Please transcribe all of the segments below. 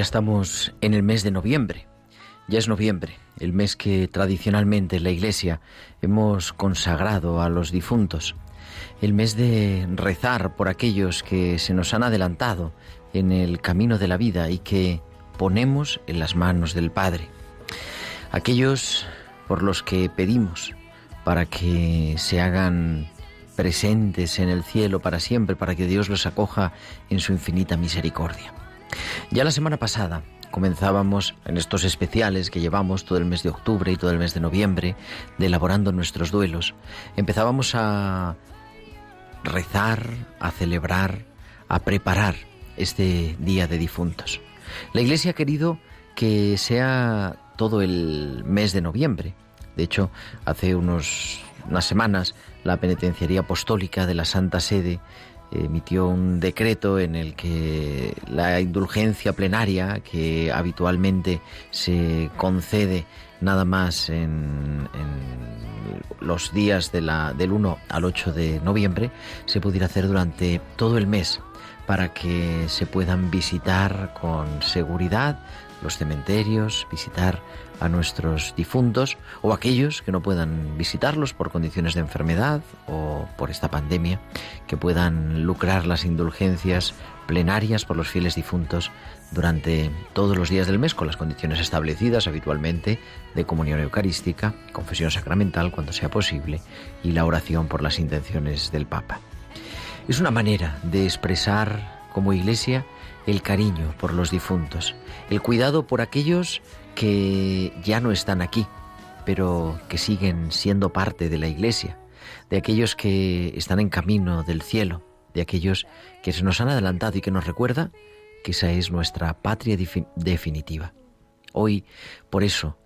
Ya estamos en el mes de noviembre. Ya es noviembre, el mes que tradicionalmente en la Iglesia hemos consagrado a los difuntos. El mes de rezar por aquellos que se nos han adelantado en el camino de la vida y que ponemos en las manos del Padre. Aquellos por los que pedimos para que se hagan presentes en el cielo para siempre, para que Dios los acoja en su infinita misericordia. Ya la semana pasada comenzábamos en estos especiales que llevamos todo el mes de octubre y todo el mes de noviembre, de elaborando nuestros duelos. Empezábamos a rezar, a celebrar, a preparar este Día de Difuntos. La Iglesia ha querido que sea todo el mes de noviembre. De hecho, hace unos, unas semanas la Penitenciaría Apostólica de la Santa Sede emitió un decreto en el que la indulgencia plenaria que habitualmente se concede nada más en, los días de la, del 1 al 8 de noviembre se pudiera hacer durante todo el mes para que se puedan visitar con seguridad los cementerios, visitar a nuestros difuntos o aquellos que no puedan visitarlos por condiciones de enfermedad o por esta pandemia, que puedan lucrar las indulgencias plenarias por los fieles difuntos durante todos los días del mes con las condiciones establecidas habitualmente de comunión eucarística, confesión sacramental cuando sea posible y la oración por las intenciones del Papa. Es una manera de expresar como iglesia el cariño por los difuntos, el cuidado por aquellos que ya no están aquí, pero que siguen siendo parte de la iglesia, de aquellos que están en camino del cielo, de aquellos que se nos han adelantado y que nos recuerda que esa es nuestra patria definitiva. Hoy, por eso,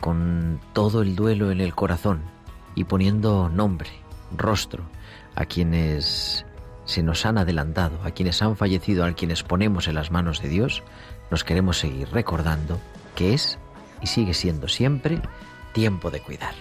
con todo el duelo en el corazón y poniendo nombre, rostro a quienes se nos han adelantado, a quienes han fallecido, a quienes ponemos en las manos de Dios, nos queremos seguir recordando que es y sigue siendo siempre tiempo de cuidar.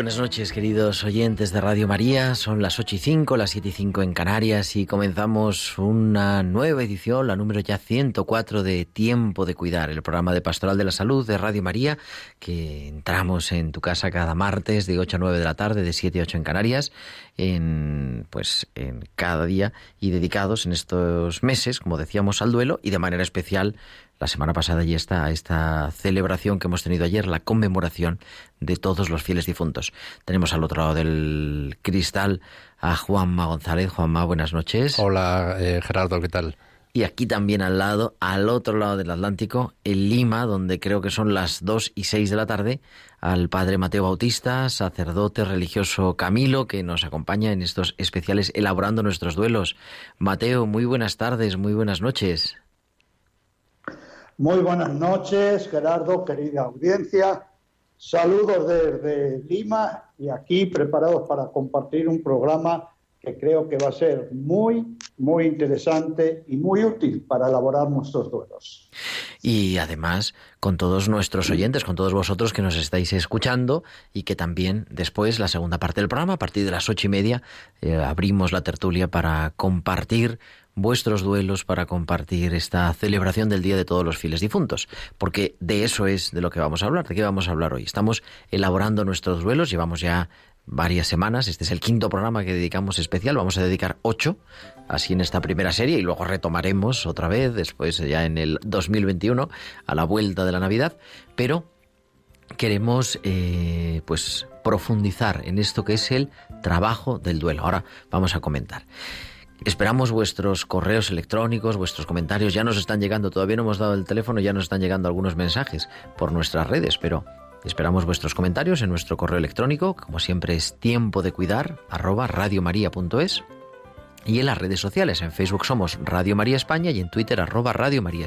Buenas noches, queridos oyentes de Radio María. Son las 8 y 5, las 7 y 5 en Canarias y comenzamos una nueva edición, la número ya 104 de Tiempo de Cuidar, el programa de Pastoral de la Salud de Radio María, que entramos en tu casa cada martes de 8 a 9 de la tarde, de 7 a 8 en Canarias, en, pues, en cada día y dedicados en estos meses, como decíamos, al duelo y de manera especial la semana pasada y esta, esta celebración que hemos tenido ayer, la conmemoración de todos los fieles difuntos. Tenemos al otro lado del cristal a Juanma González. Juanma, buenas noches. Hola, eh, Gerardo, ¿qué tal? y aquí también al lado, al otro lado del Atlántico, en Lima, donde creo que son las 2 y 6 de la tarde, al padre Mateo Bautista, sacerdote religioso Camilo, que nos acompaña en estos especiales elaborando nuestros duelos. Mateo, muy buenas tardes, muy buenas noches. Muy buenas noches, Gerardo, querida audiencia. Saludos desde Lima y aquí preparados para compartir un programa que creo que va a ser muy, muy interesante y muy útil para elaborar nuestros duelos. Y además, con todos nuestros oyentes, con todos vosotros que nos estáis escuchando y que también después, la segunda parte del programa, a partir de las ocho y media, eh, abrimos la tertulia para compartir vuestros duelos para compartir esta celebración del Día de todos los fieles difuntos, porque de eso es de lo que vamos a hablar, de qué vamos a hablar hoy. Estamos elaborando nuestros duelos, llevamos ya varias semanas, este es el quinto programa que dedicamos especial, vamos a dedicar ocho, así en esta primera serie, y luego retomaremos otra vez, después ya en el 2021, a la vuelta de la Navidad, pero queremos eh, pues profundizar en esto que es el trabajo del duelo. Ahora vamos a comentar. Esperamos vuestros correos electrónicos, vuestros comentarios. Ya nos están llegando, todavía no hemos dado el teléfono, ya nos están llegando algunos mensajes por nuestras redes, pero esperamos vuestros comentarios en nuestro correo electrónico. Como siempre es tiempo de cuidar, arroba radiomaria.es. Y en las redes sociales, en Facebook somos Radio María España y en Twitter arroba Radio María.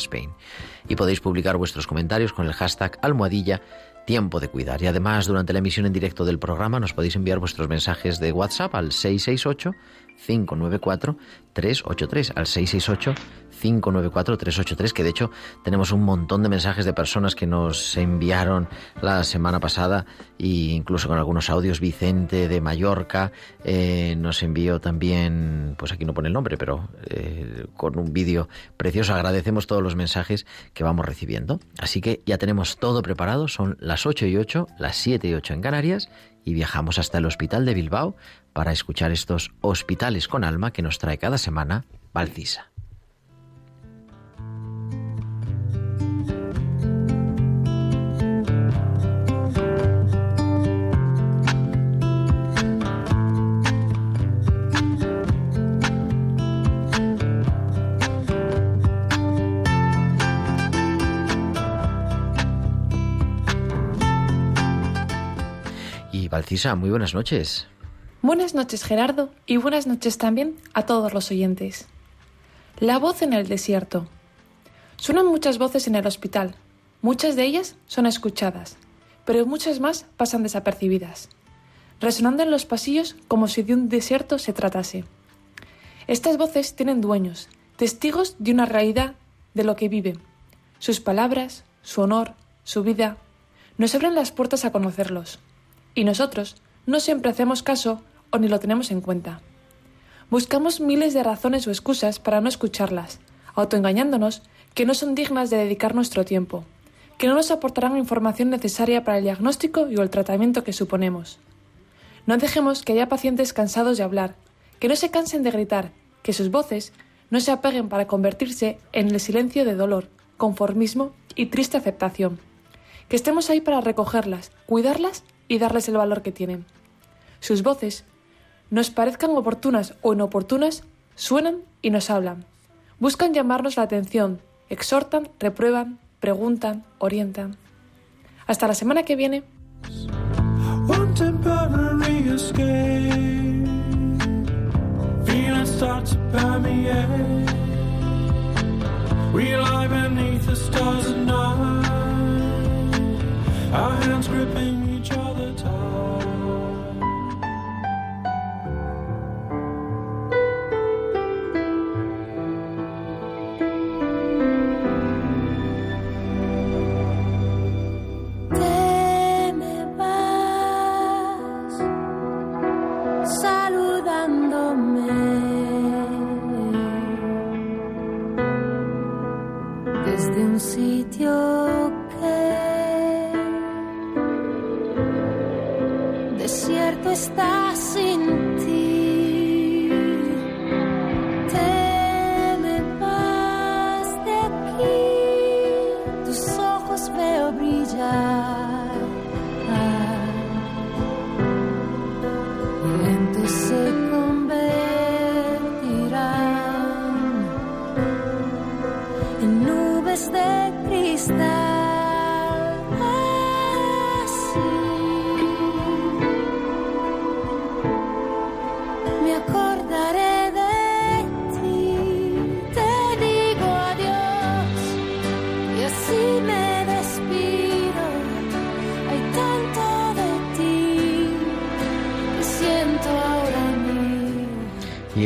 Y podéis publicar vuestros comentarios con el hashtag almohadilla tiempo de cuidar. Y además, durante la emisión en directo del programa nos podéis enviar vuestros mensajes de WhatsApp al 668 594 383 al 668 594-383, que de hecho tenemos un montón de mensajes de personas que nos enviaron la semana pasada e incluso con algunos audios. Vicente de Mallorca eh, nos envió también, pues aquí no pone el nombre, pero eh, con un vídeo precioso. Agradecemos todos los mensajes que vamos recibiendo. Así que ya tenemos todo preparado, son las 8 y 8, las 7 y 8 en Canarias y viajamos hasta el Hospital de Bilbao para escuchar estos hospitales con alma que nos trae cada semana Valcisa. Muy buenas noches. Buenas noches Gerardo y buenas noches también a todos los oyentes. La voz en el desierto. Suenan muchas voces en el hospital. Muchas de ellas son escuchadas, pero muchas más pasan desapercibidas, resonando en los pasillos como si de un desierto se tratase. Estas voces tienen dueños, testigos de una realidad de lo que viven. Sus palabras, su honor, su vida, nos abren las puertas a conocerlos. Y nosotros no siempre hacemos caso o ni lo tenemos en cuenta. Buscamos miles de razones o excusas para no escucharlas, autoengañándonos que no son dignas de dedicar nuestro tiempo, que no nos aportarán información necesaria para el diagnóstico y el tratamiento que suponemos. No dejemos que haya pacientes cansados de hablar, que no se cansen de gritar, que sus voces no se apeguen para convertirse en el silencio de dolor, conformismo y triste aceptación. Que estemos ahí para recogerlas, cuidarlas y darles el valor que tienen. Sus voces, nos parezcan oportunas o inoportunas, suenan y nos hablan. Buscan llamarnos la atención, exhortan, reprueban, preguntan, orientan. Hasta la semana que viene.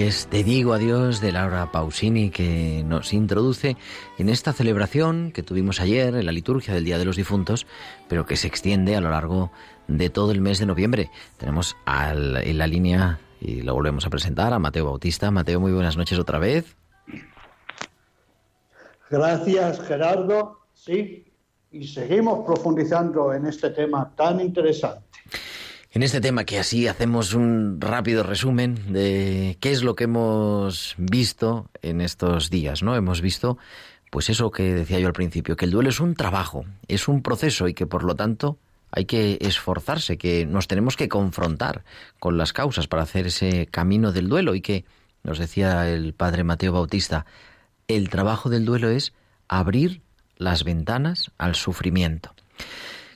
Es, te digo adiós de Laura Pausini que nos introduce en esta celebración que tuvimos ayer en la liturgia del Día de los Difuntos, pero que se extiende a lo largo de todo el mes de noviembre. Tenemos en la línea, y lo volvemos a presentar, a Mateo Bautista. Mateo, muy buenas noches otra vez. Gracias, Gerardo. Sí, y seguimos profundizando en este tema tan interesante en este tema que así hacemos un rápido resumen de qué es lo que hemos visto en estos días, ¿no? Hemos visto pues eso que decía yo al principio, que el duelo es un trabajo, es un proceso y que por lo tanto hay que esforzarse, que nos tenemos que confrontar con las causas para hacer ese camino del duelo y que, nos decía el padre Mateo Bautista, el trabajo del duelo es abrir las ventanas al sufrimiento.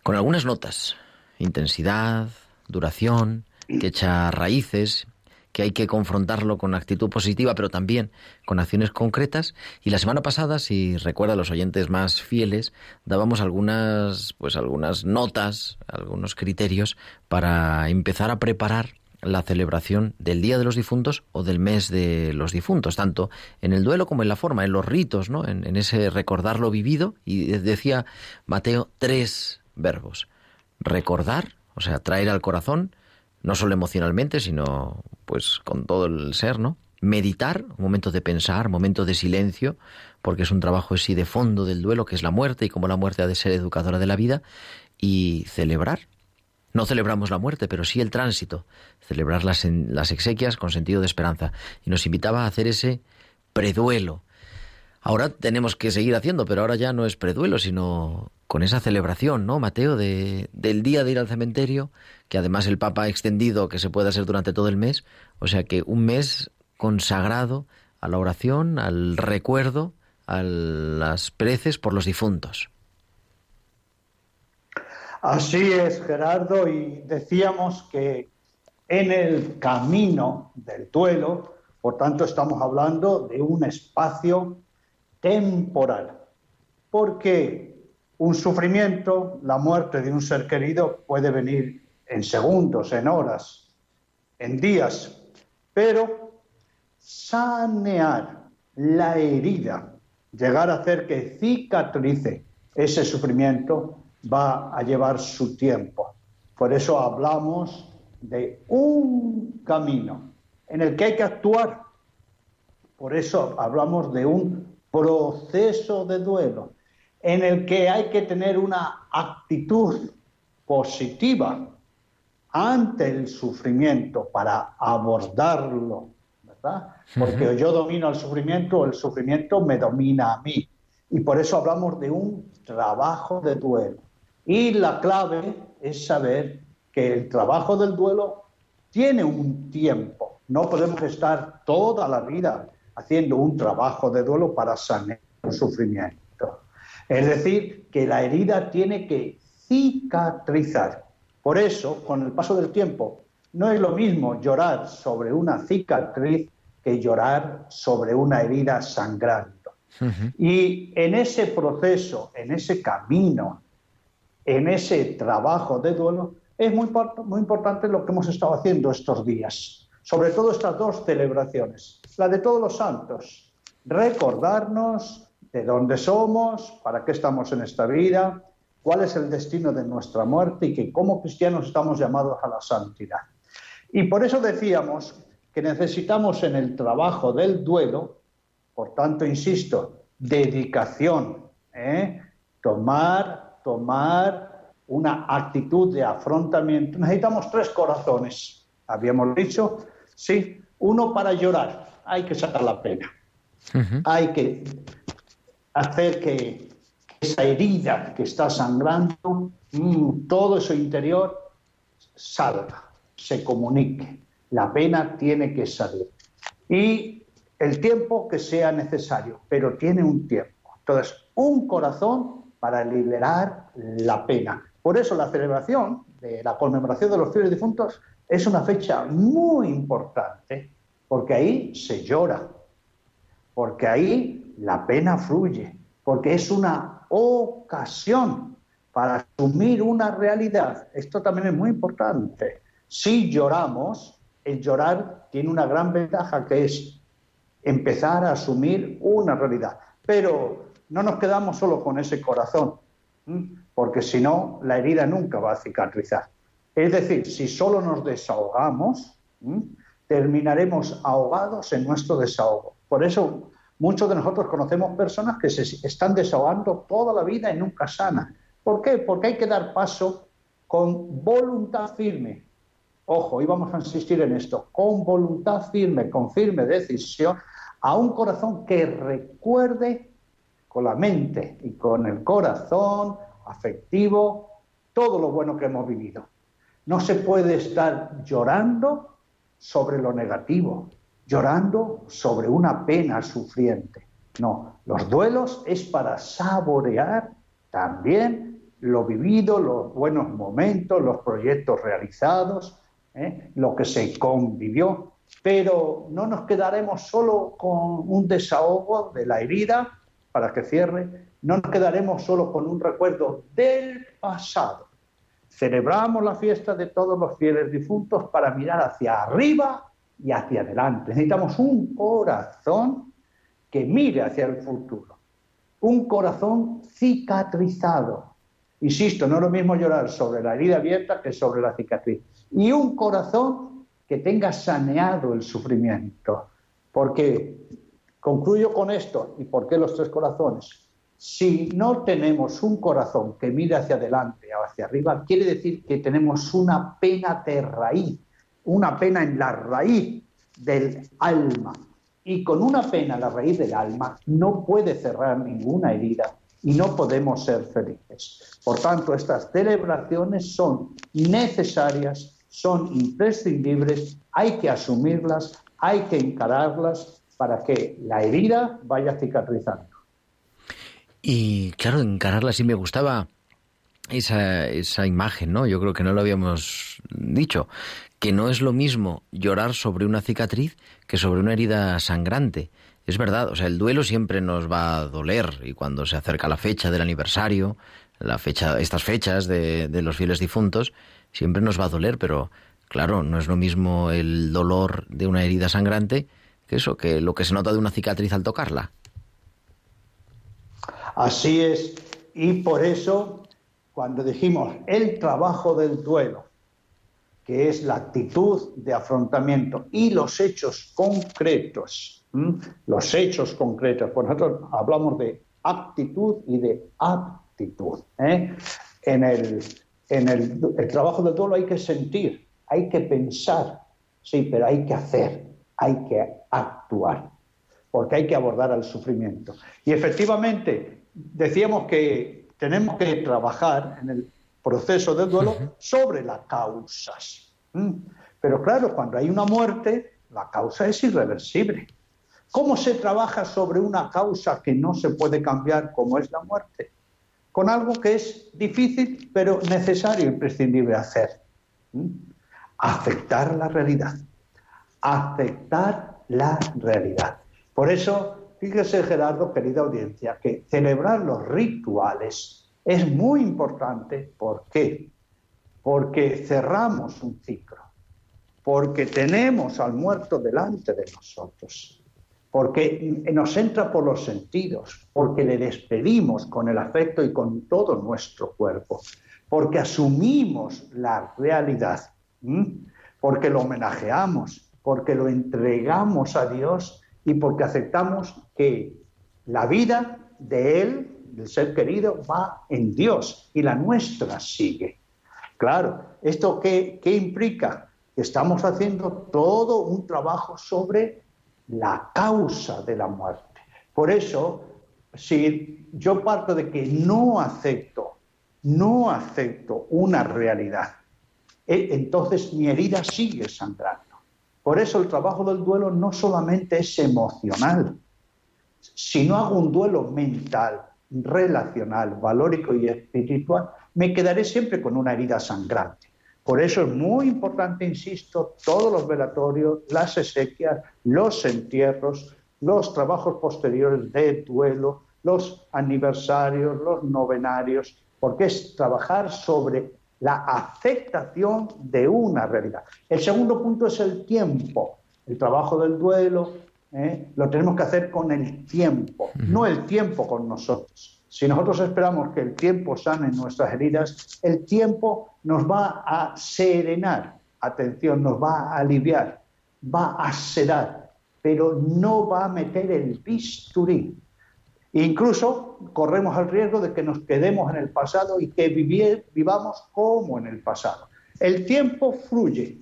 Con algunas notas, intensidad, duración, que echa raíces, que hay que confrontarlo con actitud positiva, pero también con acciones concretas. Y la semana pasada, si recuerda a los oyentes más fieles, dábamos algunas, pues algunas notas, algunos criterios para empezar a preparar la celebración del Día de los Difuntos o del mes de los difuntos, tanto en el duelo como en la forma, en los ritos, ¿no? en, en ese recordar lo vivido. Y decía Mateo tres verbos. Recordar, o sea, traer al corazón, no solo emocionalmente, sino pues con todo el ser, ¿no? Meditar, un momento de pensar, momento de silencio, porque es un trabajo así de fondo del duelo, que es la muerte, y como la muerte ha de ser educadora de la vida, y celebrar. No celebramos la muerte, pero sí el tránsito, celebrar las, las exequias con sentido de esperanza. Y nos invitaba a hacer ese preduelo. Ahora tenemos que seguir haciendo, pero ahora ya no es preduelo, sino con esa celebración, ¿no, Mateo, de, del día de ir al cementerio, que además el Papa ha extendido que se puede hacer durante todo el mes, o sea que un mes consagrado a la oración, al recuerdo, a las preces por los difuntos. Así es, Gerardo, y decíamos que en el camino del duelo, por tanto, estamos hablando de un espacio temporal. porque un sufrimiento, la muerte de un ser querido puede venir en segundos, en horas, en días, pero sanear la herida, llegar a hacer que cicatrice ese sufrimiento, va a llevar su tiempo. Por eso hablamos de un camino en el que hay que actuar. Por eso hablamos de un proceso de duelo en el que hay que tener una actitud positiva ante el sufrimiento para abordarlo, ¿verdad? Porque yo domino el sufrimiento o el sufrimiento me domina a mí. Y por eso hablamos de un trabajo de duelo. Y la clave es saber que el trabajo del duelo tiene un tiempo. No podemos estar toda la vida haciendo un trabajo de duelo para sanar el sufrimiento. Es decir, que la herida tiene que cicatrizar. Por eso, con el paso del tiempo, no es lo mismo llorar sobre una cicatriz que llorar sobre una herida sangrando. Y en ese proceso, en ese camino, en ese trabajo de duelo, es muy, muy importante lo que hemos estado haciendo estos días, sobre todo estas dos celebraciones, la de todos los santos, recordarnos de dónde somos, para qué estamos en esta vida, cuál es el destino de nuestra muerte y que como cristianos estamos llamados a la santidad. Y por eso decíamos que necesitamos en el trabajo del duelo, por tanto, insisto, dedicación, ¿eh? tomar, tomar una actitud de afrontamiento. Necesitamos tres corazones, habíamos dicho, sí, uno para llorar, hay que sacar la pena, hay que hacer que esa herida que está sangrando, mm, todo su interior salga, se comunique. La pena tiene que salir. Y el tiempo que sea necesario, pero tiene un tiempo. Entonces, un corazón para liberar la pena. Por eso la celebración de la conmemoración de los fieles difuntos es una fecha muy importante, porque ahí se llora, porque ahí la pena fluye, porque es una ocasión para asumir una realidad. Esto también es muy importante. Si lloramos, el llorar tiene una gran ventaja que es empezar a asumir una realidad. Pero no nos quedamos solo con ese corazón, porque si no, la herida nunca va a cicatrizar. Es decir, si solo nos desahogamos, terminaremos ahogados en nuestro desahogo. Por eso muchos de nosotros conocemos personas que se están desahogando toda la vida y nunca sana. ¿Por qué? Porque hay que dar paso con voluntad firme. Ojo, y vamos a insistir en esto, con voluntad firme, con firme decisión, a un corazón que recuerde con la mente y con el corazón afectivo todo lo bueno que hemos vivido. No se puede estar llorando sobre lo negativo, llorando sobre una pena sufriente. No, los duelos es para saborear también lo vivido, los buenos momentos, los proyectos realizados, ¿eh? lo que se convivió pero no nos quedaremos solo con un desahogo de la herida para que cierre, no nos quedaremos solo con un recuerdo del pasado. Celebramos la fiesta de todos los fieles difuntos para mirar hacia arriba y hacia adelante. Necesitamos un corazón que mire hacia el futuro, un corazón cicatrizado. Insisto, no es lo mismo llorar sobre la herida abierta que sobre la cicatriz. Y un corazón que tenga saneado el sufrimiento. Porque, concluyo con esto, ¿y por qué los tres corazones? Si no tenemos un corazón que mire hacia adelante o hacia arriba, quiere decir que tenemos una pena de raíz, una pena en la raíz del alma. Y con una pena en la raíz del alma no puede cerrar ninguna herida y no podemos ser felices. Por tanto, estas celebraciones son necesarias son imprescindibles, hay que asumirlas, hay que encararlas para que la herida vaya cicatrizando. Y claro, encararla sí me gustaba esa, esa imagen, ¿no? Yo creo que no lo habíamos dicho, que no es lo mismo llorar sobre una cicatriz que sobre una herida sangrante. Es verdad, o sea, el duelo siempre nos va a doler y cuando se acerca la fecha del aniversario, la fecha, estas fechas de, de los fieles difuntos, siempre nos va a doler, pero claro, no es lo mismo el dolor de una herida sangrante que eso, que lo que se nota de una cicatriz al tocarla. Así es, y por eso cuando dijimos el trabajo del duelo, que es la actitud de afrontamiento y los hechos concretos, los hechos concretos, por nosotros hablamos de actitud y de aptitud. ¿eh? En el en el, trabajo del duelo hay que sentir, hay que pensar, sí, pero hay que hacer, hay que actuar, porque hay que abordar al sufrimiento. Y efectivamente, decíamos que tenemos que trabajar en el proceso del duelo sobre las causas. Pero claro, cuando hay una muerte, la causa es irreversible. ¿Cómo se trabaja sobre una causa que no se puede cambiar como es la muerte? con algo que es difícil pero necesario, imprescindible hacer. Aceptar la realidad. Aceptar la realidad. Por eso, fíjese Gerardo, querida audiencia, que celebrar los rituales es muy importante. ¿Por qué? Porque cerramos un ciclo, porque tenemos al muerto delante de nosotros. Porque nos entra por los sentidos, porque le despedimos con el afecto y con todo nuestro cuerpo, porque asumimos la realidad, porque lo homenajeamos, porque lo entregamos a Dios y porque aceptamos que la vida de Él, del ser querido, va en Dios y la nuestra sigue. Claro, ¿esto qué, qué implica? Estamos haciendo todo un trabajo sobre la causa de la muerte. Por eso, si yo parto de que no acepto, no acepto una realidad, e, entonces mi herida sigue sangrando. Por eso el trabajo del duelo no solamente es emocional, si no hago un duelo mental, relacional, valórico y espiritual, me quedaré siempre con una herida sangrante. Por eso es muy importante, insisto, todos los velatorios, las exequias, los entierros, los trabajos posteriores de duelo, los aniversarios, los novenarios, porque es trabajar sobre la aceptación de una realidad. El segundo punto es el tiempo. El trabajo del duelo ¿eh? lo tenemos que hacer con el tiempo, no el tiempo con nosotros. Si nosotros esperamos que el tiempo sane nuestras heridas, el tiempo nos va a serenar, atención, nos va a aliviar, va a sedar, pero no va a meter el bisturí. Incluso corremos el riesgo de que nos quedemos en el pasado y que vivamos como en el pasado. El tiempo fluye.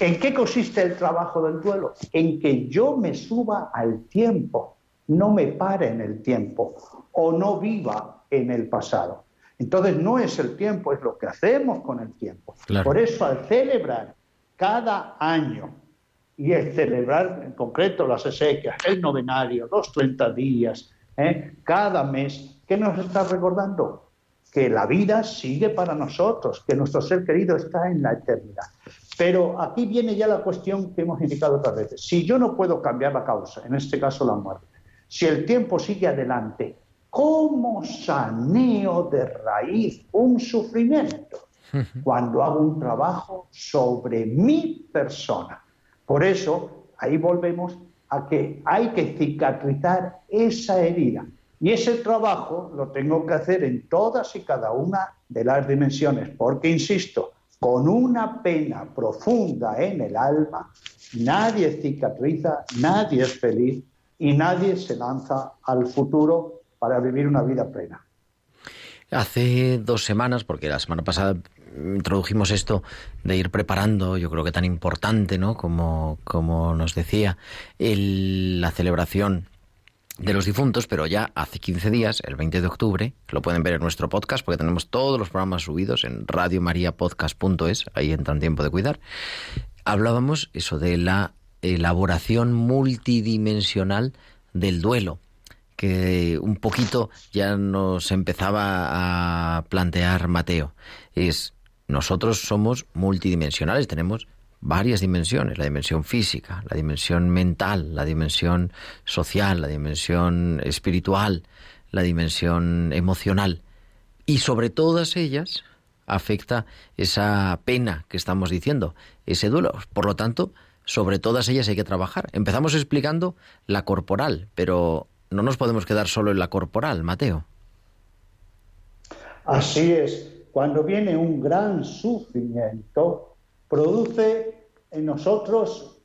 ¿En qué consiste el trabajo del duelo? En que yo me suba al tiempo, no me pare en el tiempo o no viva en el pasado. Entonces no es el tiempo, es lo que hacemos con el tiempo. Por eso al celebrar cada año, y el celebrar en concreto las exequias, el novenario, los 30 días, ¿eh? cada mes, ¿qué nos está recordando? Que la vida sigue para nosotros, que nuestro ser querido está en la eternidad. Pero aquí viene ya la cuestión que hemos indicado otras veces. Si yo no puedo cambiar la causa, en este caso la muerte, si el tiempo sigue adelante, ¿cómo saneo de raíz un sufrimiento? Cuando hago un trabajo sobre mi persona. Por eso, ahí volvemos a que hay que cicatrizar esa herida. Y ese trabajo lo tengo que hacer en todas y cada una de las dimensiones, porque, insisto, con una pena profunda en el alma, nadie cicatriza, nadie es feliz y nadie se lanza al futuro para vivir una vida plena. Hace dos semanas, porque la semana pasada introdujimos esto de ir preparando, yo creo que tan importante, ¿no? Como, como nos decía, la celebración de los difuntos, pero ya hace 15 días, el 20 de octubre, lo pueden ver en nuestro podcast porque tenemos todos los programas subidos en radiomariapodcast.es, ahí entra en tiempo de cuidar. Hablábamos eso de la elaboración multidimensional del duelo que un poquito ya nos empezaba a plantear Mateo. Es nosotros somos multidimensionales, tenemos varias dimensiones, la dimensión física, la dimensión mental, la dimensión social, la dimensión espiritual, la dimensión emocional. Y sobre todas ellas afecta esa pena que estamos diciendo, ese duelo. Por lo tanto, sobre todas ellas hay que trabajar. Empezamos explicando la corporal, pero no nos podemos quedar solo en la corporal, Mateo. Así es cuando viene un gran sufrimiento, produce en nosotros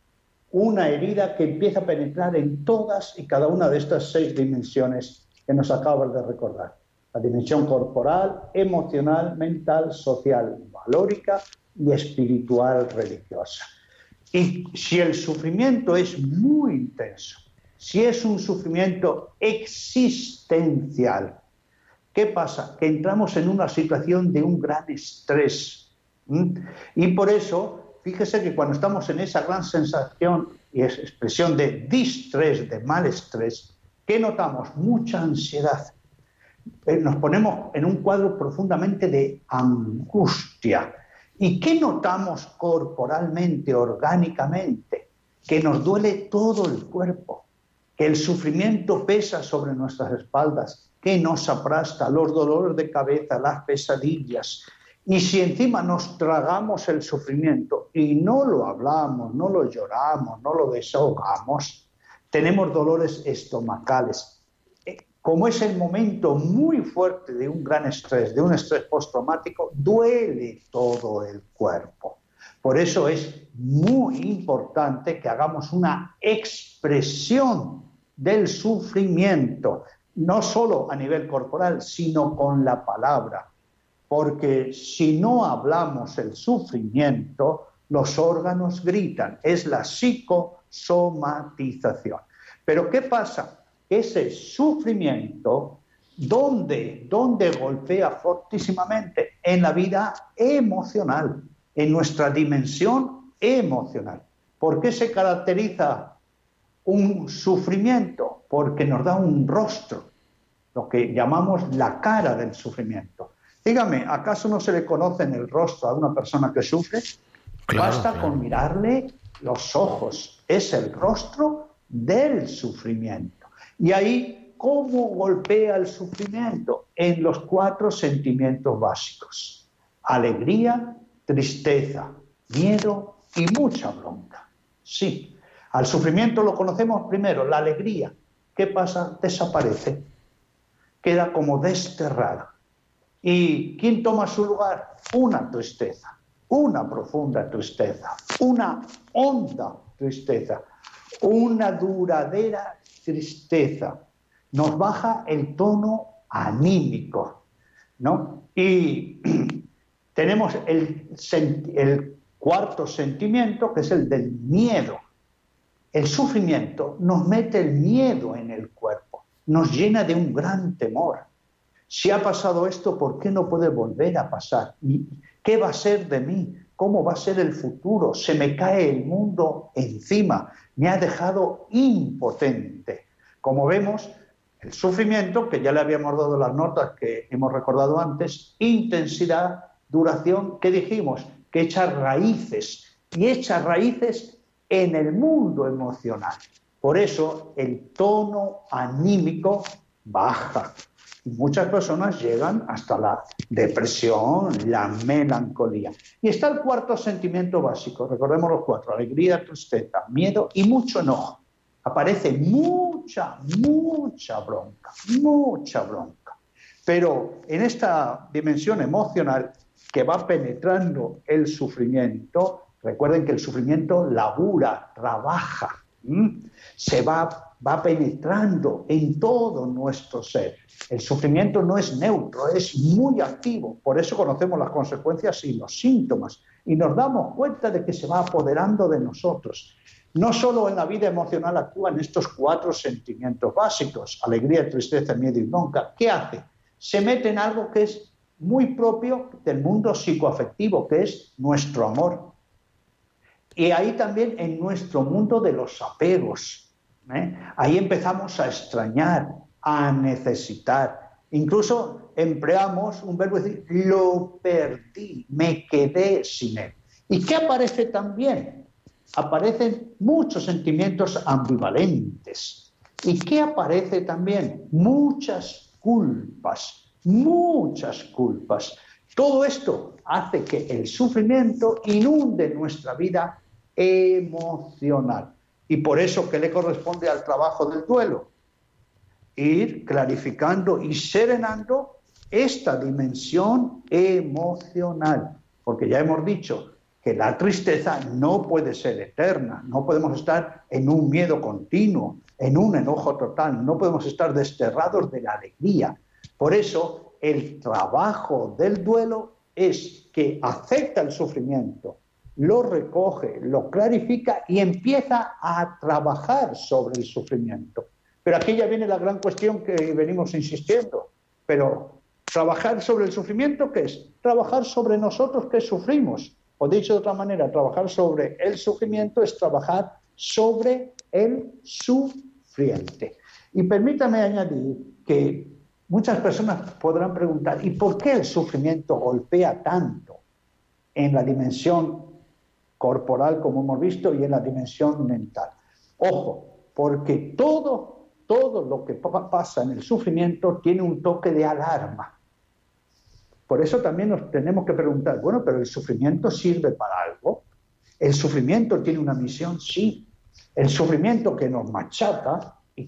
una herida que empieza a penetrar en todas y cada una de estas seis dimensiones que nos acabas de recordar. La dimensión corporal, emocional, mental, social, valórica y espiritual religiosa. Y si el sufrimiento es muy intenso, si es un sufrimiento existencial, ¿Qué pasa? Que entramos en una situación de un gran estrés. Y por eso, fíjese que cuando estamos en esa gran sensación y expresión de distrés, de mal estrés, ¿qué notamos? Mucha ansiedad. Eh, nos ponemos en un cuadro profundamente de angustia. ¿Y qué notamos corporalmente, orgánicamente? Que nos duele todo el cuerpo, que el sufrimiento pesa sobre nuestras espaldas, que nos aprasta, los dolores de cabeza, las pesadillas. Y si encima nos tragamos el sufrimiento y no lo hablamos, no lo lloramos, no lo desahogamos, tenemos dolores estomacales. Eh, como es el momento muy fuerte de un gran estrés, de un estrés postraumático, duele todo el cuerpo. Por eso es muy importante que hagamos una expresión del sufrimiento, no solo a nivel corporal, sino con la palabra. Porque si no hablamos el sufrimiento, los órganos gritan, es la psicosomatización. Pero ¿qué pasa? Ese sufrimiento, ¿dónde, ¿dónde golpea fortísimamente? En la vida emocional, en nuestra dimensión emocional. ¿Por qué se caracteriza un sufrimiento porque nos da un rostro, lo que llamamos la cara del sufrimiento. Dígame, ¿acaso no se le conoce en el rostro a una persona que sufre? Basta con mirarle los ojos, es el rostro del sufrimiento. Y ahí, ¿cómo golpea el sufrimiento? En los cuatro sentimientos básicos. alegría, tristeza, miedo y mucha bronca. Sí, al sufrimiento lo conocemos primero, la alegría. ¿Qué pasa? Desaparece, queda como desterrada. ¿Y quién toma su lugar? Una tristeza, una profunda tristeza, una honda tristeza, una duradera tristeza. Nos baja el tono anímico, ¿no? Y tenemos el, el cuarto sentimiento, que es el del miedo. El sufrimiento nos mete el miedo en el cuerpo, nos llena de un gran temor. Si ha pasado esto, ¿por qué no puede volver a pasar? ¿Y qué va a ser de mí? ¿Cómo va a ser el futuro? Se me cae el mundo encima, me ha dejado impotente. Como vemos, el sufrimiento, que ya le habíamos dado las notas que hemos recordado antes, intensidad, duración, ¿qué dijimos? Que echa raíces, y echa raíces en el mundo emocional. Por eso el tono anímico baja. Y muchas personas llegan hasta la depresión, la melancolía. Y está el cuarto sentimiento básico, recordemos los cuatro, alegría, tristeza, miedo y mucho enojo. Aparece mucha, mucha bronca, mucha bronca. Pero en esta dimensión emocional que va penetrando el sufrimiento, recuerden que el sufrimiento labura, trabaja, se va, va penetrando en todo nuestro ser. El sufrimiento no es neutro, es muy activo. Por eso conocemos las consecuencias y los síntomas. Y nos damos cuenta de que se va apoderando de nosotros. No solo en la vida emocional actúan estos cuatro sentimientos básicos, alegría, tristeza, miedo y bronca. ¿Qué hace? Se mete en algo que es muy propio del mundo psicoafectivo, que es nuestro amor. Y ahí también en nuestro mundo de los apegos. ¿eh? Ahí empezamos a extrañar, a necesitar. Incluso empleamos un verbo decir, lo perdí, me quedé sin él. ¿Y qué aparece también? aparecen muchos sentimientos ambivalentes. ¿Y qué aparece también? Muchas culpas, muchas culpas. Todo esto hace que el sufrimiento inunde nuestra vida emocional. Y por eso, ¿qué le corresponde al trabajo del duelo? Ir clarificando y serenando esta dimensión emocional. Porque ya hemos dicho, que la tristeza no puede ser eterna, no podemos estar en un miedo continuo, en un enojo total, no podemos estar desterrados de la alegría. Por eso el trabajo del duelo es que acepta el sufrimiento, lo recoge, lo clarifica y empieza a trabajar sobre el sufrimiento. Pero aquí ya viene la gran cuestión que venimos insistiendo. Pero trabajar sobre el sufrimiento, ¿qué es? Trabajar sobre nosotros que sufrimos o dicho de otra manera, trabajar sobre el sufrimiento es trabajar sobre el sufriente. Y permítame añadir que muchas personas podrán preguntar, ¿y por qué el sufrimiento golpea tanto en la dimensión corporal, como hemos visto, y en la dimensión mental? Ojo, porque todo, todo lo que pasa en el sufrimiento tiene un toque de alarma. Por eso también nos tenemos que preguntar, bueno, pero el sufrimiento sirve para algo. El sufrimiento tiene una misión, sí. El sufrimiento que nos machaca y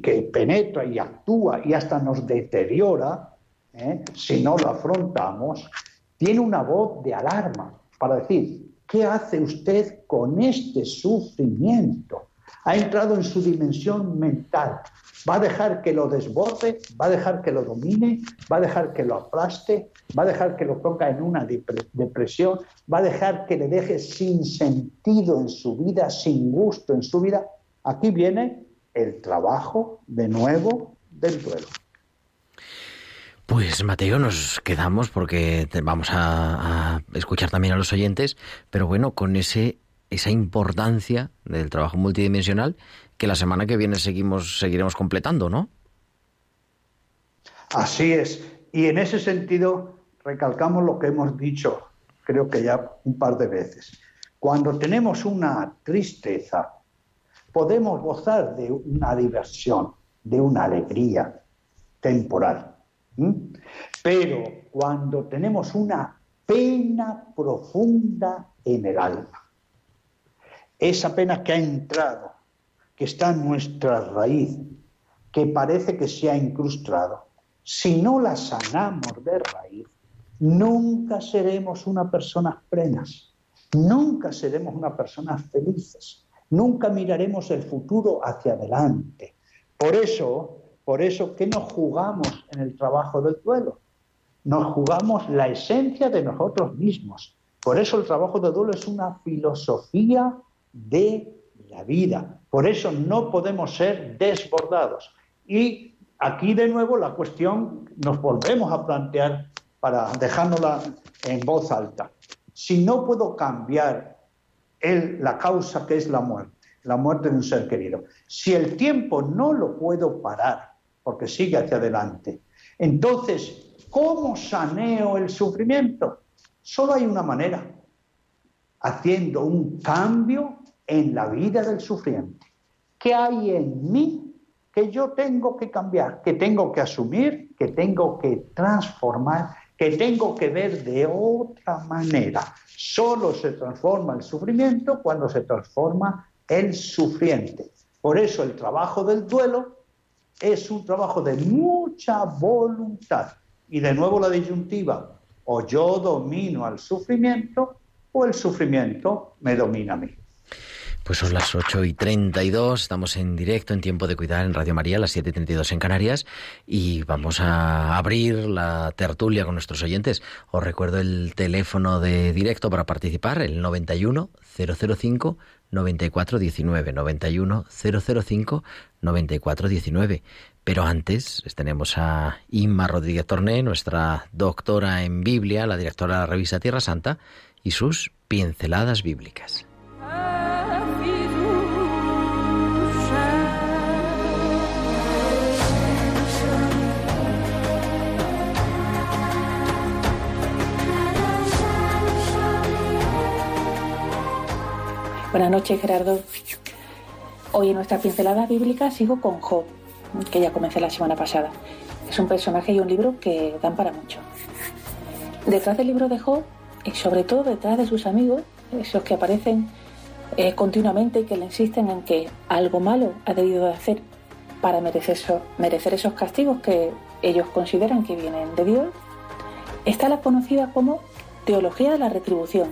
que, penetra y actúa y hasta nos deteriora, ¿eh? si no lo afrontamos, tiene una voz de alarma para decir, ¿qué hace usted con este sufrimiento? Ha entrado en su dimensión mental, va a dejar que lo desborde, va a dejar que lo domine, va a dejar que lo aplaste, va a dejar que lo ponga en una depresión, va a dejar que le deje sin sentido en su vida, sin gusto en su vida. Aquí viene el trabajo de nuevo del duelo. Pues Mateo, nos quedamos porque vamos a, a, escuchar también a los oyentes, pero bueno, con ese esa importancia del trabajo multidimensional que la semana que viene seguimos, seguiremos completando, ¿no? Así es. Y en ese sentido recalcamos lo que hemos dicho, creo que ya un par de veces. Cuando tenemos una tristeza, podemos gozar de una diversión, de una alegría temporal. Pero cuando tenemos una pena profunda en el alma. Esa pena que ha entrado, que está en nuestra raíz, que parece que se ha incrustado. Si no la sanamos de raíz, nunca seremos una persona plenas, nunca seremos una persona felices, nunca miraremos el futuro hacia adelante. Por eso, por eso, ¿qué nos jugamos en el trabajo del duelo? Nos jugamos la esencia de nosotros mismos. Por eso el trabajo del duelo es una filosofía de la vida. Por eso no podemos ser desbordados. Y aquí de nuevo la cuestión nos volvemos a plantear para dejándola en voz alta. Si no puedo cambiar la causa que es la muerte, la muerte de un ser querido, si el tiempo no lo puedo parar, porque sigue hacia adelante, entonces, ¿cómo saneo el sufrimiento? Solo hay una manera, haciendo un cambio en la vida del sufriente. ¿Qué hay en mí que yo tengo que cambiar, que tengo que asumir, que tengo que transformar, que tengo que ver de otra manera? Solo se transforma el sufrimiento cuando se transforma el sufriente. Por eso el trabajo del duelo es un trabajo de mucha voluntad. Y de nuevo la disyuntiva, o yo domino al sufrimiento o el sufrimiento me domina a mí. Pues son las 8 y 32, estamos en directo en Tiempo de Cuidar en Radio María, las 7 y 32 en Canarias, y vamos a abrir la tertulia con nuestros oyentes. Os recuerdo el teléfono de directo para participar, el 91 005 9419, 91 005 9419. Pero antes tenemos a Inma Rodríguez Torné, nuestra doctora en Biblia, la directora de la revista Tierra Santa, y sus pinceladas bíblicas. Buenas noches, Gerardo. Hoy en nuestra pincelada bíblica sigo con Job, que ya comencé la semana pasada. Es un personaje y un libro que dan para mucho. Detrás del libro de Job, y sobre todo detrás de sus amigos, esos que aparecen eh, continuamente y que le insisten en que algo malo ha debido de hacer para merecer esos castigos que ellos consideran que vienen de Dios, está la conocida como teología de la retribución,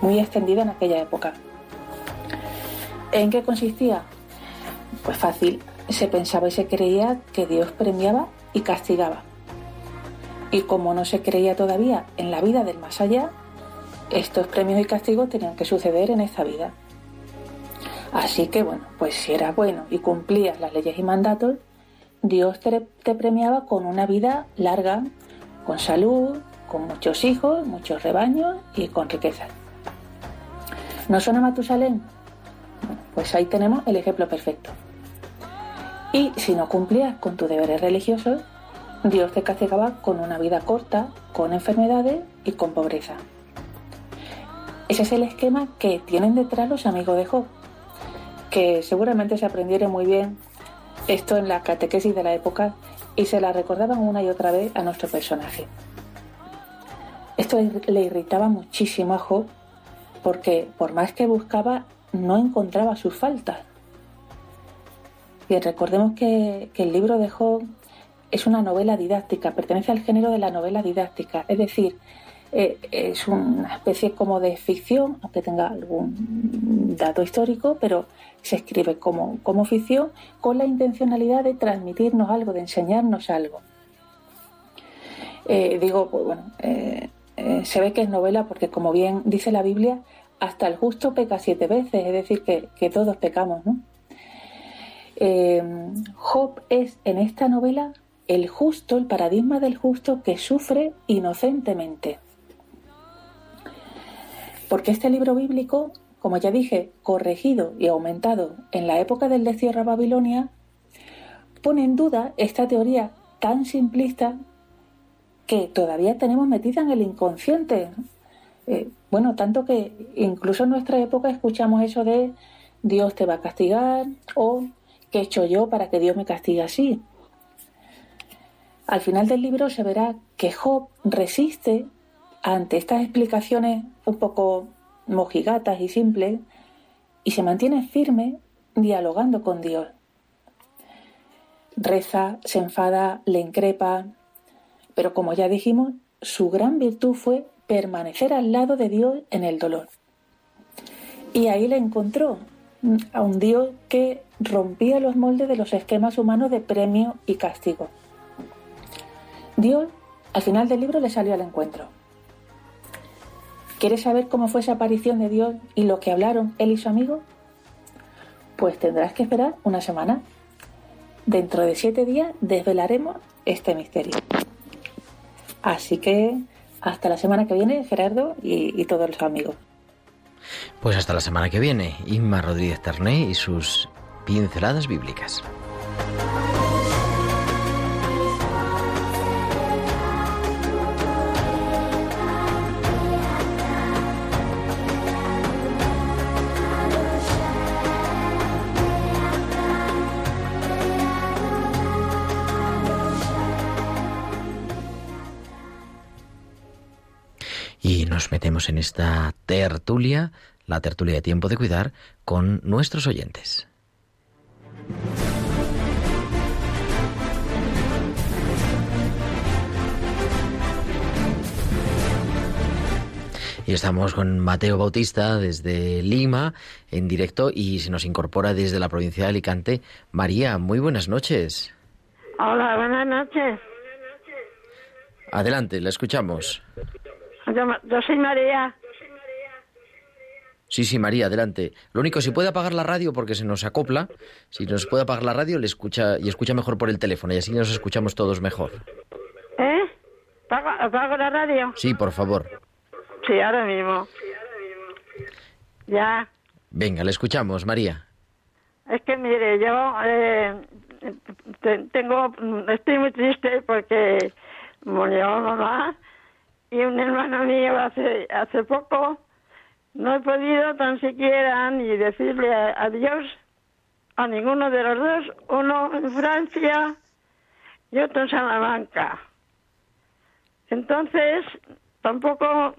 muy extendida en aquella época. ¿En qué consistía? Pues fácil, se pensaba y se creía que Dios premiaba y castigaba. Y como no se creía todavía en la vida del más allá, estos premios y castigos tenían que suceder en esta vida. Así que bueno, pues si eras bueno y cumplías las leyes y mandatos, Dios te, premiaba con una vida larga, con salud, con muchos hijos, muchos rebaños y con riqueza. ¿No suena Matusalén? Pues ahí tenemos el ejemplo perfecto. Y si no cumplías con tus deberes religiosos, Dios te castigaba con una vida corta, con enfermedades y con pobreza. Ese es el esquema que tienen detrás los amigos de Job, que seguramente se aprendieron muy bien esto en la catequesis de la época y se la recordaban una y otra vez a nuestro personaje. Esto le irritaba muchísimo a Job porque por más que buscaba no encontraba sus faltas. Y recordemos que, el libro de Job es una novela didáctica, pertenece al género de la novela didáctica, es decir, eh, es una especie como de ficción, aunque tenga algún dato histórico, pero se escribe como, como ficción con la intencionalidad de transmitirnos algo, de enseñarnos algo. Eh, digo, pues bueno, eh, se ve que es novela porque como bien dice la Biblia, hasta el justo peca siete veces, es decir, que, todos pecamos, ¿no? Eh, Job es en esta novela el justo, el paradigma del justo que sufre inocentemente. Porque este libro bíblico, como ya dije, corregido y aumentado en la época del destierro a Babilonia, pone en duda esta teoría tan simplista que todavía tenemos metida en el inconsciente. Eh, bueno, tanto que incluso en nuestra época escuchamos eso de Dios te va a castigar o ¿qué he hecho yo para que Dios me castigue así? Al final del libro se verá que Job resiste ante estas explicaciones un poco mojigatas y simples y se mantiene firme dialogando con Dios. Reza, se enfada, le increpa, pero como ya dijimos, su gran virtud fue permanecer al lado de Dios en el dolor. Y ahí le encontró a un Dios que rompía los moldes de los esquemas humanos de premio y castigo. Dios, al final del libro, le salió al encuentro. ¿Quieres saber cómo fue esa aparición de Dios y lo que hablaron él y su amigo? Pues tendrás que esperar una semana. Dentro de siete días desvelaremos este misterio. Así que hasta la semana que viene, Gerardo y, todos los amigos. Pues hasta la semana que viene, Inma Rodríguez Terné y sus pinceladas bíblicas. Y nos metemos en esta tertulia, la tertulia de tiempo de cuidar, con nuestros oyentes. Y estamos con Mateo Bautista desde Lima en directo y se nos incorpora desde la provincia de Alicante María. Muy buenas noches. Hola, buenas noches. Adelante, la escuchamos. Yo, yo soy María. Sí, sí, María, adelante. Lo único, si puede apagar la radio porque se nos acopla, si nos puede apagar la radio le escucha y escucha mejor por el teléfono y así nos escuchamos todos mejor. ¿Eh? ¿Apago, la radio? Sí, por favor. Sí, ahora mismo. Ya. Venga, le escuchamos, María. Es que mire, yo eh, te- tengo, estoy muy triste porque murió mamá y un hermano mío hace hace poco. No he podido tan siquiera ni decirle adiós a ninguno de los dos, uno en Francia y otro en Salamanca. Entonces, tampoco,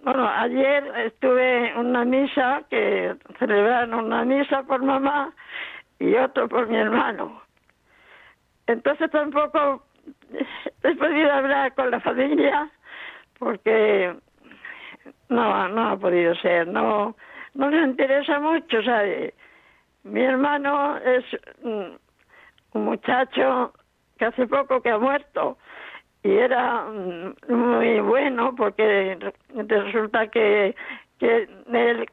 bueno, ayer estuve en una misa que celebraron una misa por mamá y otro por mi hermano. Entonces tampoco he podido hablar con la familia porque no, no ha podido ser, no, no les interesa mucho, ¿sabe? Mi hermano es un muchacho que hace poco que ha muerto y era muy bueno porque re- resulta que, que él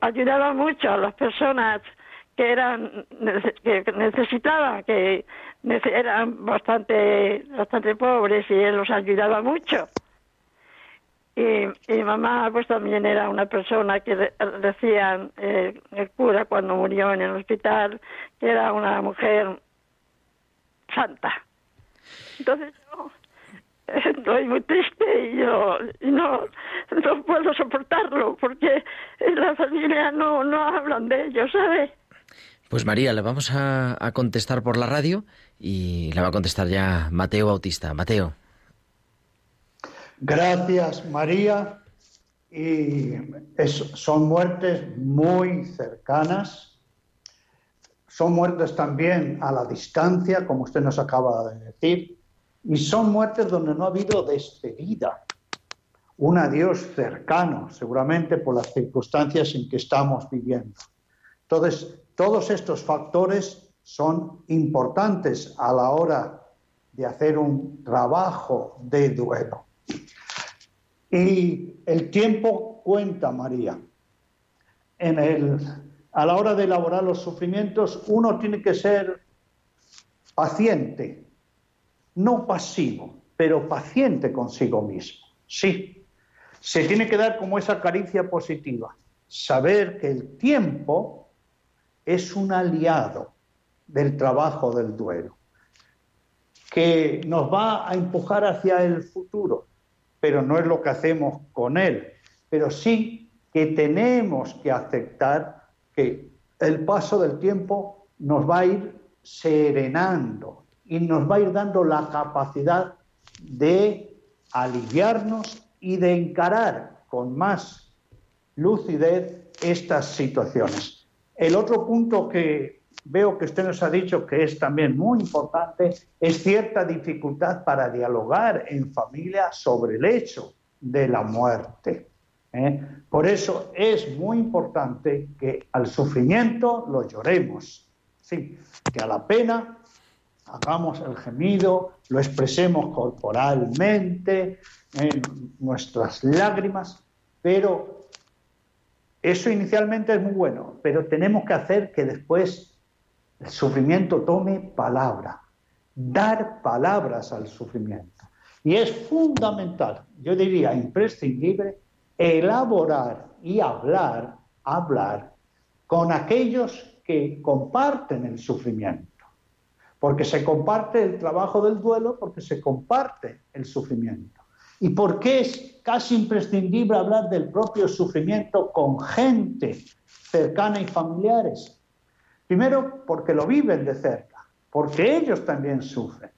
ayudaba mucho a las personas que eran que necesitaban que eran bastante bastante pobres y él los ayudaba mucho y, y mamá pues también era una persona que de- decían eh, el cura cuando murió en el hospital que era una mujer santa entonces yo estoy muy triste y yo no no puedo soportarlo porque en la familia no no hablan de ello ¿sabes? Pues María, le vamos a, a contestar por la radio y le va a contestar ya Mateo Bautista. Mateo. Gracias, María. Y son muertes muy cercanas. Son muertes también a la distancia, como usted nos acaba de decir. Y son muertes donde no ha habido despedida. Un adiós cercano, seguramente por las circunstancias en que estamos viviendo. Entonces, todos estos factores son importantes a la hora de hacer un trabajo de duelo. Y el tiempo cuenta, María. En el, a la hora de elaborar los sufrimientos, uno tiene que ser paciente, no pasivo, pero paciente consigo mismo. Sí, se tiene que dar como esa caricia positiva, saber que el tiempo es un aliado del trabajo del duelo, que nos va a empujar hacia el futuro, pero no es lo que hacemos con él, pero sí que tenemos que aceptar que el paso del tiempo nos va a ir serenando y nos va a ir dando la capacidad de aliviarnos y de encarar con más lucidez estas situaciones. El otro punto que veo que usted nos ha dicho que es también muy importante es cierta dificultad para dialogar en familia sobre el hecho de la muerte. ¿eh? Por eso es muy importante que al sufrimiento lo lloremos, sí, que a la pena hagamos el gemido, lo expresemos corporalmente, en nuestras lágrimas, pero eso inicialmente es muy bueno, pero tenemos que hacer que después el sufrimiento tome palabra, dar palabras al sufrimiento. Y es fundamental, yo diría imprescindible, elaborar y hablar, hablar con aquellos que comparten el sufrimiento. Porque se comparte el trabajo del duelo, porque se comparte el sufrimiento. ¿Y por qué es casi imprescindible hablar del propio sufrimiento con gente cercana y familiares? Primero, porque lo viven de cerca, porque ellos también sufren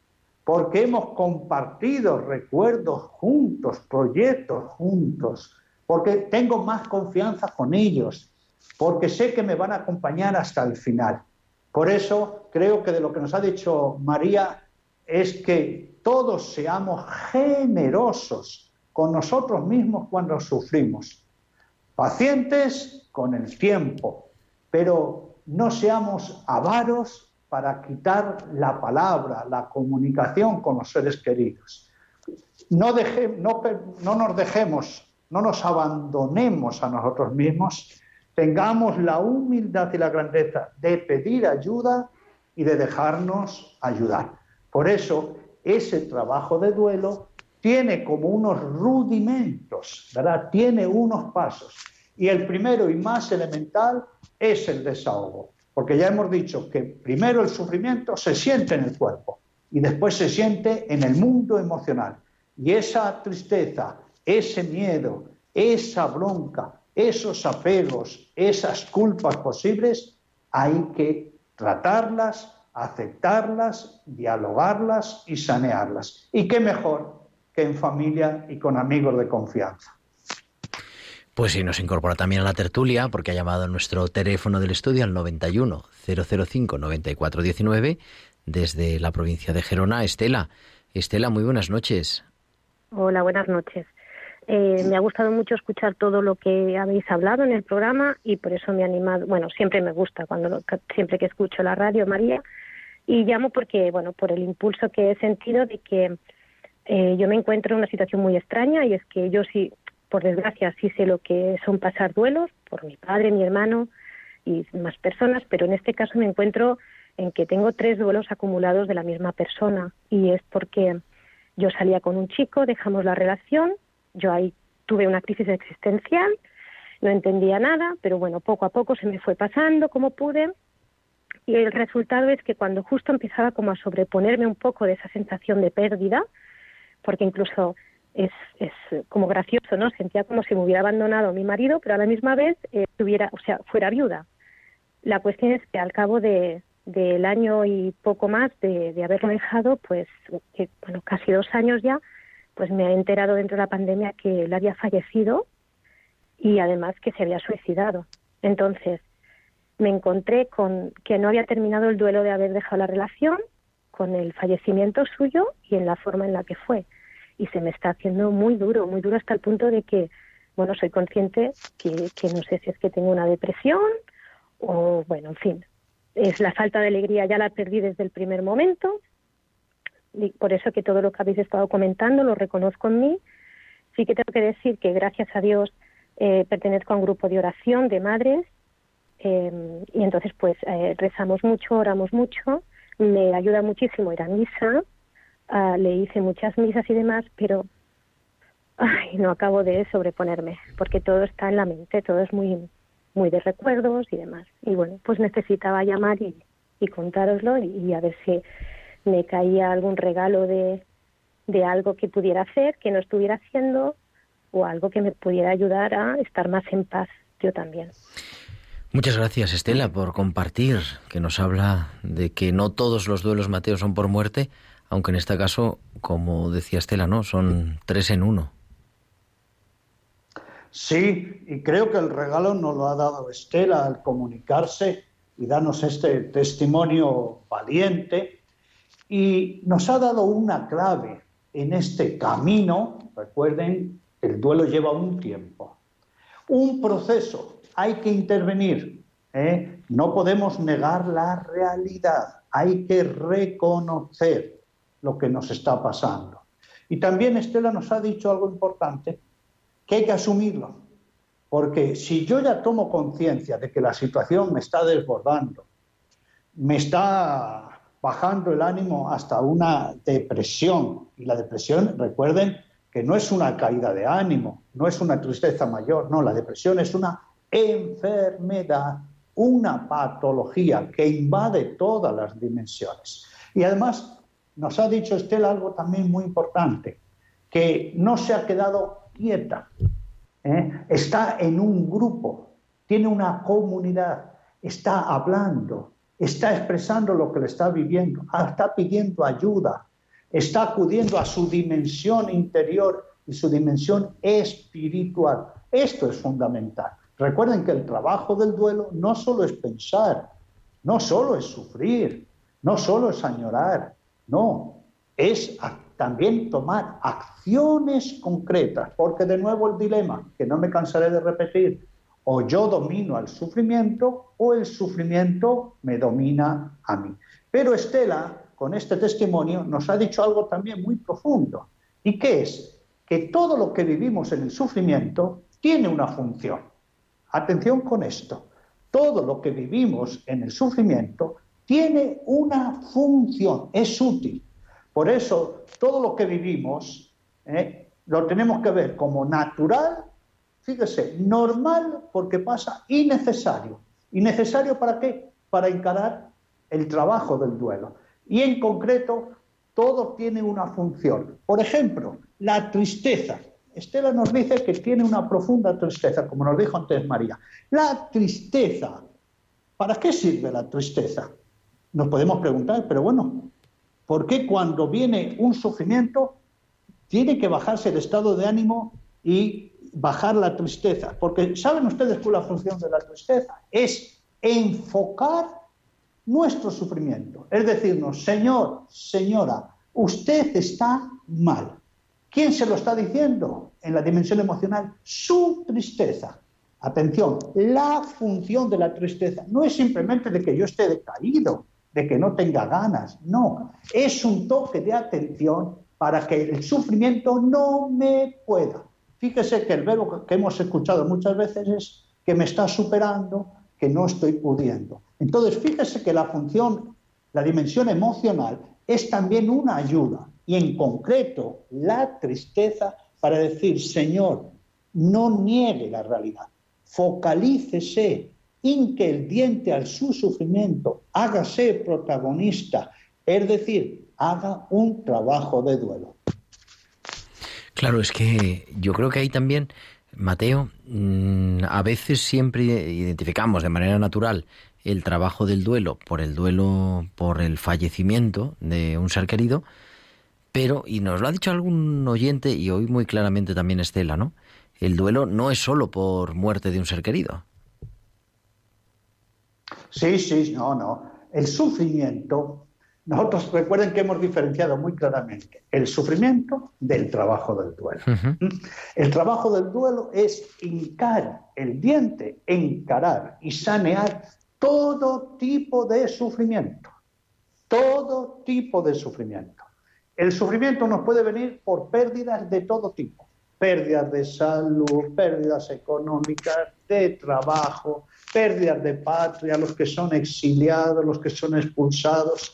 porque hemos compartido recuerdos juntos, proyectos juntos, porque tengo más confianza con ellos, porque sé que me van a acompañar hasta el final. Por eso creo que de lo que nos ha dicho María es que todos seamos generosos con nosotros mismos cuando sufrimos, pacientes con el tiempo, pero no seamos avaros para quitar la palabra, la comunicación con los seres queridos. No, no, nos dejemos, no nos abandonemos a nosotros mismos, tengamos la humildad y la grandeza de pedir ayuda y de dejarnos ayudar. Por eso, ese trabajo de duelo tiene como unos rudimentos, ¿verdad? Tiene unos pasos. Y el primero y más elemental es el desahogo. Porque ya hemos dicho que primero el sufrimiento se siente en el cuerpo y después se siente en el mundo emocional. Y esa tristeza, ese miedo, esa bronca, esos apegos, esas culpas posibles, hay que tratarlas, aceptarlas, dialogarlas y sanearlas. ¿Y qué mejor que en familia y con amigos de confianza? Pues sí, nos incorpora también a la tertulia porque ha llamado nuestro teléfono del estudio al 91 005 9419 desde la provincia de Gerona. Estela, Estela, muy buenas noches. Hola, buenas noches. Eh, me ha gustado mucho escuchar todo lo que habéis hablado en el programa y por eso me ha animado. Bueno, siempre me gusta cuando siempre que escucho la radio, María, y llamo porque, bueno, por el impulso que he sentido de que eh, yo me encuentro en una situación muy extraña y es que yo sí por desgracia sí sé lo que son pasar duelos por mi padre, mi hermano y más personas, pero en este caso me encuentro en que tengo tres duelos acumulados de la misma persona y es porque yo salía con un chico, dejamos la relación, yo ahí tuve una crisis existencial, no entendía nada, pero bueno, poco a poco se me fue pasando como pude y el resultado es que cuando justo empezaba como a sobreponerme un poco de esa sensación de pérdida, porque incluso es, es como gracioso, ¿no? Sentía como si me hubiera abandonado mi marido, pero a la misma vez eh, tuviera, o sea, fuera viuda. La cuestión es que al cabo de, del año y poco más de, de haberlo dejado, pues, bueno, casi dos años ya, pues me he enterado dentro de la pandemia que él había fallecido y además que se había suicidado. Entonces, me encontré con que no había terminado el duelo de haber dejado la relación, con el fallecimiento suyo y en la forma en la que fue y se me está haciendo muy duro, muy duro hasta el punto de que, bueno, soy consciente que, que no sé si es que tengo una depresión o, bueno, en fin, es la falta de alegría, ya la perdí desde el primer momento, y por eso que todo lo que habéis estado comentando lo reconozco en mí. Sí que tengo que decir que gracias a Dios eh, pertenezco a un grupo de oración de madres eh, y entonces pues eh, rezamos mucho, oramos mucho, me ayuda muchísimo ir a misa, Ah, le hice muchas misas y demás, pero no acabo de sobreponerme, porque todo está en la mente, todo es muy, muy de recuerdos y demás. Y bueno, pues necesitaba llamar y, y contároslo y, a ver si me caía algún regalo de, de algo que pudiera hacer, que no estuviera haciendo, o algo que me pudiera ayudar a estar más en paz yo también. Muchas gracias, Estela, por compartir, que nos habla de que no todos los duelos Mateo son por muerte, aunque en este caso, como decía Estela, ¿no? Son tres en uno. Sí, y creo que el regalo nos lo ha dado Estela al comunicarse y darnos este testimonio valiente. Y nos ha dado una clave en este camino. Recuerden, el duelo lleva un tiempo, un proceso. Hay que intervenir. ¿eh? No podemos negar la realidad. Hay que reconocer lo que nos está pasando. Y también Estela nos ha dicho algo importante que hay que asumirlo. Porque si yo ya tomo conciencia de que la situación me está desbordando, me está bajando el ánimo hasta una depresión, y la depresión, recuerden que no es una caída de ánimo, no es una tristeza mayor, no, la depresión es una enfermedad, una patología que invade todas las dimensiones. Y además nos ha dicho Estela algo también muy importante, que no se ha quedado quieta, ¿eh? está en un grupo, tiene una comunidad, está hablando, está expresando lo que le está viviendo, ah, está pidiendo ayuda, está acudiendo a su dimensión interior y su dimensión espiritual. Esto es fundamental. Recuerden que el trabajo del duelo no solo es pensar, no solo es sufrir, no solo es añorar, no, es también tomar acciones concretas, porque de nuevo el dilema, que no me cansaré de repetir, o yo domino al sufrimiento o el sufrimiento me domina a mí. Pero Estela, con este testimonio, nos ha dicho algo también muy profundo, y que es que todo lo que vivimos en el sufrimiento tiene una función. Atención con esto, todo lo que vivimos en el sufrimiento tiene una función, es útil. Por eso, todo lo que vivimos eh, lo tenemos que ver como natural, fíjese, normal porque pasa y necesario. ¿Y necesario para qué? Para encarar el trabajo del duelo. Y en concreto, todo tiene una función. Por ejemplo, la tristeza. Estela nos dice que tiene una profunda tristeza, como nos dijo antes María. La tristeza. ¿Para qué sirve la tristeza? Nos podemos preguntar, pero bueno, ¿por qué cuando viene un sufrimiento tiene que bajarse el estado de ánimo y bajar la tristeza? Porque ¿saben ustedes cuál es la función de la tristeza? Es enfocar nuestro sufrimiento. Es decirnos, Señor, señora, usted está mal. ¿Quién se lo está diciendo en la dimensión emocional? Su tristeza. Atención, la función de la tristeza no es simplemente de que yo esté decaído, de que no tenga ganas. No, es un toque de atención para que el sufrimiento no me pueda. Fíjese que el verbo que hemos escuchado muchas veces es que me está superando, que no estoy pudiendo. Entonces, fíjese que la función, la dimensión emocional, es también una ayuda. Y en concreto, la tristeza para decir, Señor, no niegue la realidad, focalícese que el diente al su sufrimiento, hágase protagonista, es decir, haga un trabajo de duelo. Claro, es que yo creo que ahí también, Mateo, mm, a veces siempre identificamos de manera natural el trabajo del duelo por el duelo por el fallecimiento de un ser querido, pero, y nos lo ha dicho algún oyente, y hoy muy claramente también Estela, ¿no? El duelo no es solo por muerte de un ser querido. Sí, sí, no, no. El sufrimiento, nosotros recuerden que hemos diferenciado muy claramente el sufrimiento del trabajo del duelo. ¿Mm? El trabajo del duelo es hincar el diente, encarar y sanear todo tipo de sufrimiento. Todo tipo de sufrimiento. El sufrimiento nos puede venir por pérdidas de todo tipo. Pérdidas de salud, pérdidas económicas, de trabajo, pérdidas de patria, los que son exiliados, los que son expulsados.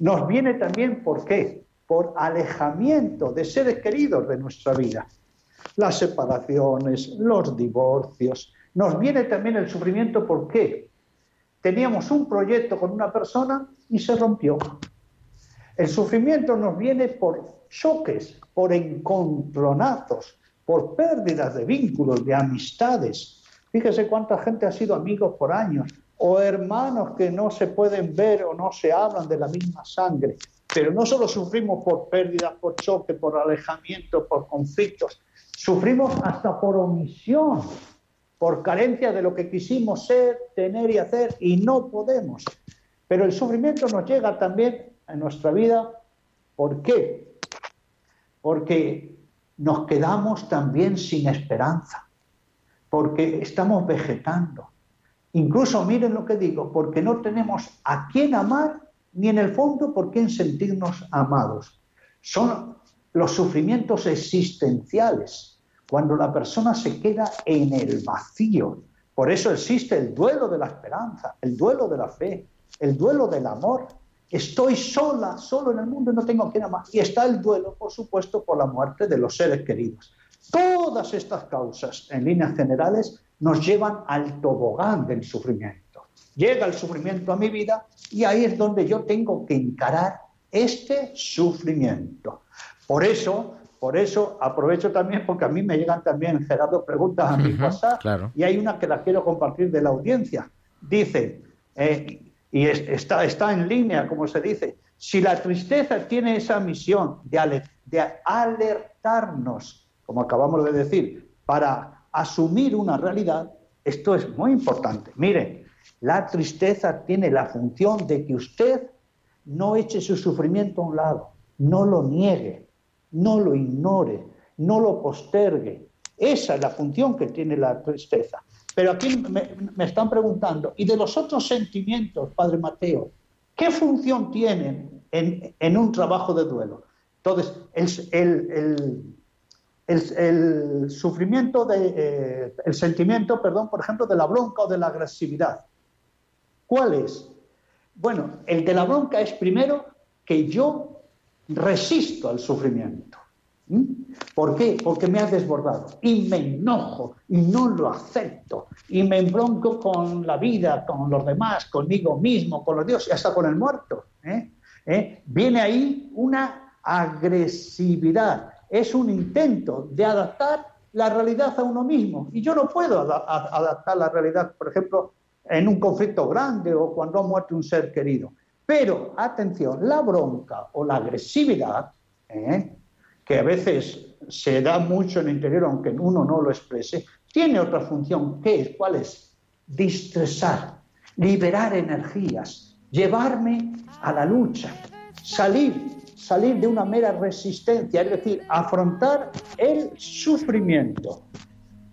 Nos viene también, ¿por qué? Por alejamiento de seres queridos de nuestra vida. Las separaciones, los divorcios. Nos viene también el sufrimiento, ¿por qué? Teníamos un proyecto con una persona y se rompió. El sufrimiento nos viene por choques, por encontronazos, por pérdidas de vínculos, de amistades, Fíjese cuánta gente ha sido amigos por años, o hermanos que no se pueden ver o no se hablan de la misma sangre. Pero no solo sufrimos por pérdidas, por choque, por alejamiento, por conflictos, Sufrimos hasta por omisión, por carencia de lo que quisimos ser, tener y hacer y no podemos. Pero el sufrimiento nos llega también en nuestra vida. ¿Por qué? Porque nos quedamos también sin esperanza, porque estamos vegetando. Incluso miren lo que digo, porque no tenemos a quién amar ni en el fondo por quién sentirnos amados. Son los sufrimientos existenciales, cuando la persona se queda en el vacío. Por eso existe el duelo de la esperanza, el duelo de la fe, el duelo del amor. Estoy sola, solo en el mundo y no tengo a quien amar. Y está el duelo, por supuesto, por la muerte de los seres queridos. Todas estas causas, en líneas generales, nos llevan al tobogán del sufrimiento. Llega el sufrimiento a mi vida y ahí es donde yo tengo que encarar este sufrimiento. Por eso, por eso aprovecho también, porque a mí me llegan también, Gerardo, preguntas a mi WhatsApp, y hay una que la quiero compartir de la audiencia. Dice, eh, y está, está en línea, como se dice, si la tristeza tiene esa misión de, de alertarnos, como acabamos de decir, para asumir una realidad, esto es muy importante. Mire, la tristeza tiene la función de que usted no eche su sufrimiento a un lado, no lo niegue, no lo ignore, no lo postergue. Esa es la función que tiene la tristeza. Pero aquí me, están preguntando, ¿y de los otros sentimientos, Padre Mateo? ¿Qué función tienen en, un trabajo de duelo? Entonces, el, el, sufrimiento, de, eh, el sentimiento, perdón, por ejemplo, de la bronca o de la agresividad. ¿Cuál es? Bueno, el de la bronca es primero que yo resisto al sufrimiento. ¿Mm? ¿Por qué? Porque me ha desbordado y me enojo y no lo acepto y me embronco con la vida, con los demás, conmigo mismo, con los dioses y hasta con el muerto. ¿eh? ¿Eh? Viene ahí una agresividad, es un intento de adaptar la realidad a uno mismo y yo no puedo adaptar la realidad, por ejemplo, en un conflicto grande o cuando ha muerto un ser querido. Pero, atención, la bronca o la agresividad, ¿eh? que a veces se da mucho en el interior, aunque uno no lo exprese, tiene otra función. ¿Qué es? ¿Cuál es? Distresar, liberar energías, llevarme a la lucha, salir, salir de una mera resistencia, es decir, afrontar el sufrimiento.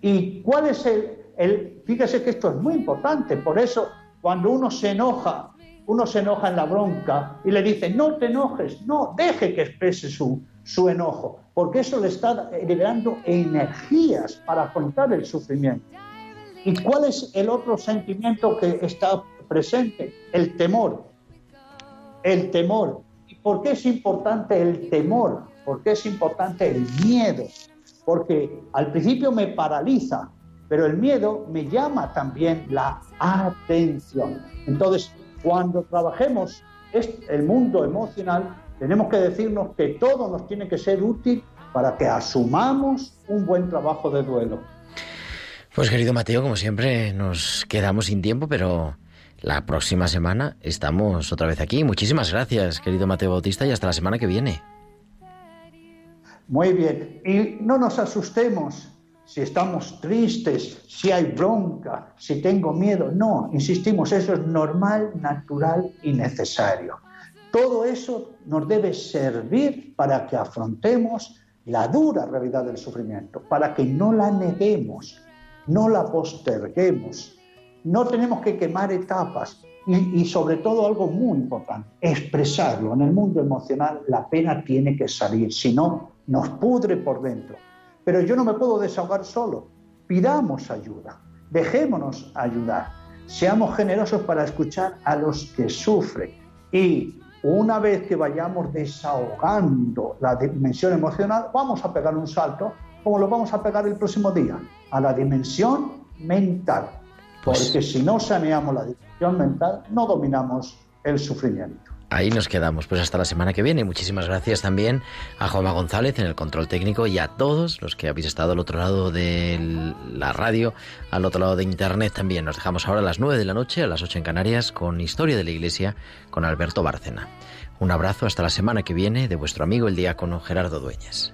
¿Y cuál es el, el, fíjese que esto es muy importante, por eso cuando uno se enoja, uno se enoja en la bronca y le dice, no te enojes, no, deje que exprese su, su enojo, porque eso le está liberando energías para afrontar el sufrimiento. ¿Y cuál es el otro sentimiento que está presente? El temor. El temor. ¿Y por qué es importante el temor? ¿Por qué es importante el miedo? Porque al principio me paraliza, pero el miedo me llama también la atención. Entonces, cuando trabajemos el mundo emocional, tenemos que decirnos que todo nos tiene que ser útil para que asumamos un buen trabajo de duelo. Pues querido Mateo, como siempre nos quedamos sin tiempo, pero la próxima semana estamos otra vez aquí. Muchísimas gracias, querido Mateo Bautista, y hasta la semana que viene. Muy bien, y no nos asustemos si estamos tristes, si hay bronca, si tengo miedo. No, insistimos, eso es normal, natural y necesario. Todo eso nos debe servir para que afrontemos la dura realidad del sufrimiento, para que no la neguemos, no la posterguemos. No tenemos que quemar etapas y, sobre todo algo muy importante, expresarlo. En el mundo emocional la pena tiene que salir, si no nos pudre por dentro. Pero yo no me puedo desahogar solo. Pidamos ayuda, dejémonos ayudar, seamos generosos para escuchar a los que sufren y una vez que vayamos desahogando la dimensión emocional, vamos a pegar un salto, como lo vamos a pegar el próximo día, a la dimensión mental. Pues Porque si no saneamos la dimensión mental, no dominamos el sufrimiento. Ahí nos quedamos, pues hasta la semana que viene. Muchísimas gracias también a Juanma González en el control técnico y a todos los que habéis estado al otro lado de la radio, al otro lado de internet también. Nos dejamos ahora a las 9 de la noche, a las 8 en Canarias, con Historia de la Iglesia con Alberto Bárcena. Un abrazo hasta la semana que viene de vuestro amigo el diácono Gerardo Dueñas.